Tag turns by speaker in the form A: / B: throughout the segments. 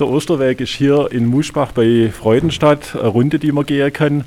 A: Der Osterweg ist hier in Muschbach bei Freudenstadt, eine Runde, die man gehen kann.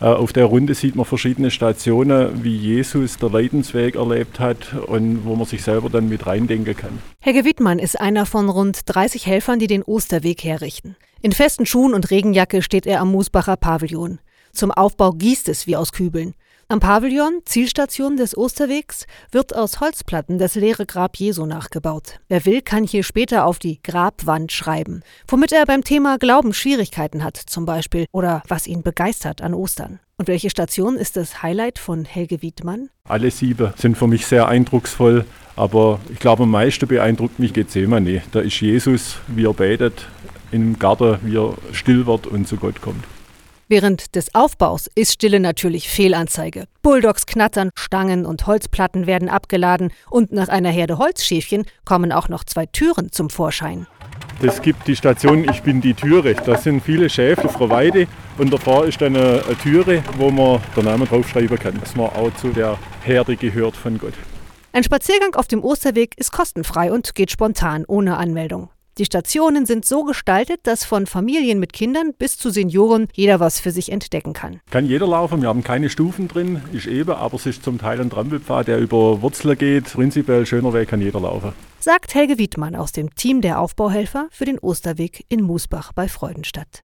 A: Äh, auf der Runde sieht man verschiedene Stationen, wie Jesus der Leidensweg erlebt hat und wo man sich selber dann mit reindenken kann.
B: Helge Wittmann ist einer von rund 30 Helfern, die den Osterweg herrichten. In festen Schuhen und Regenjacke steht er am Musbacher Pavillon. Zum Aufbau gießt es wie aus Kübeln. Am Pavillon, Zielstation des Osterwegs, wird aus Holzplatten das leere Grab Jesu nachgebaut. Wer will, kann hier später auf die Grabwand schreiben, womit er beim Thema Glauben Schwierigkeiten hat, zum Beispiel, oder was ihn begeistert an Ostern. Und welche Station ist das Highlight von Helge Wiedmann?
A: Alle sieben sind für mich sehr eindrucksvoll, aber ich glaube, am meisten beeindruckt mich Gethsemane. Da ist Jesus, wie er betet, im Garten, wie er still wird und zu Gott kommt.
B: Während des Aufbaus ist Stille natürlich Fehlanzeige. Bulldogs knattern, Stangen und Holzplatten werden abgeladen und nach einer Herde Holzschäfchen kommen auch noch zwei Türen zum Vorschein.
A: Es gibt die Station Ich bin die Türe. Da sind viele Schäfe der Weide und davor ist eine Türe, wo man den Namen draufschreiben kann, dass man auch zu der Herde gehört von Gott.
B: Ein Spaziergang auf dem Osterweg ist kostenfrei und geht spontan ohne Anmeldung. Die Stationen sind so gestaltet, dass von Familien mit Kindern bis zu Senioren jeder was für sich entdecken kann.
A: Kann jeder laufen, wir haben keine Stufen drin, ist eben, aber es ist zum Teil ein Trampelpfad, der über Wurzeln geht. Prinzipiell schöner Weg kann jeder laufen.
B: Sagt Helge Wiedmann aus dem Team der Aufbauhelfer für den Osterweg in Musbach bei Freudenstadt.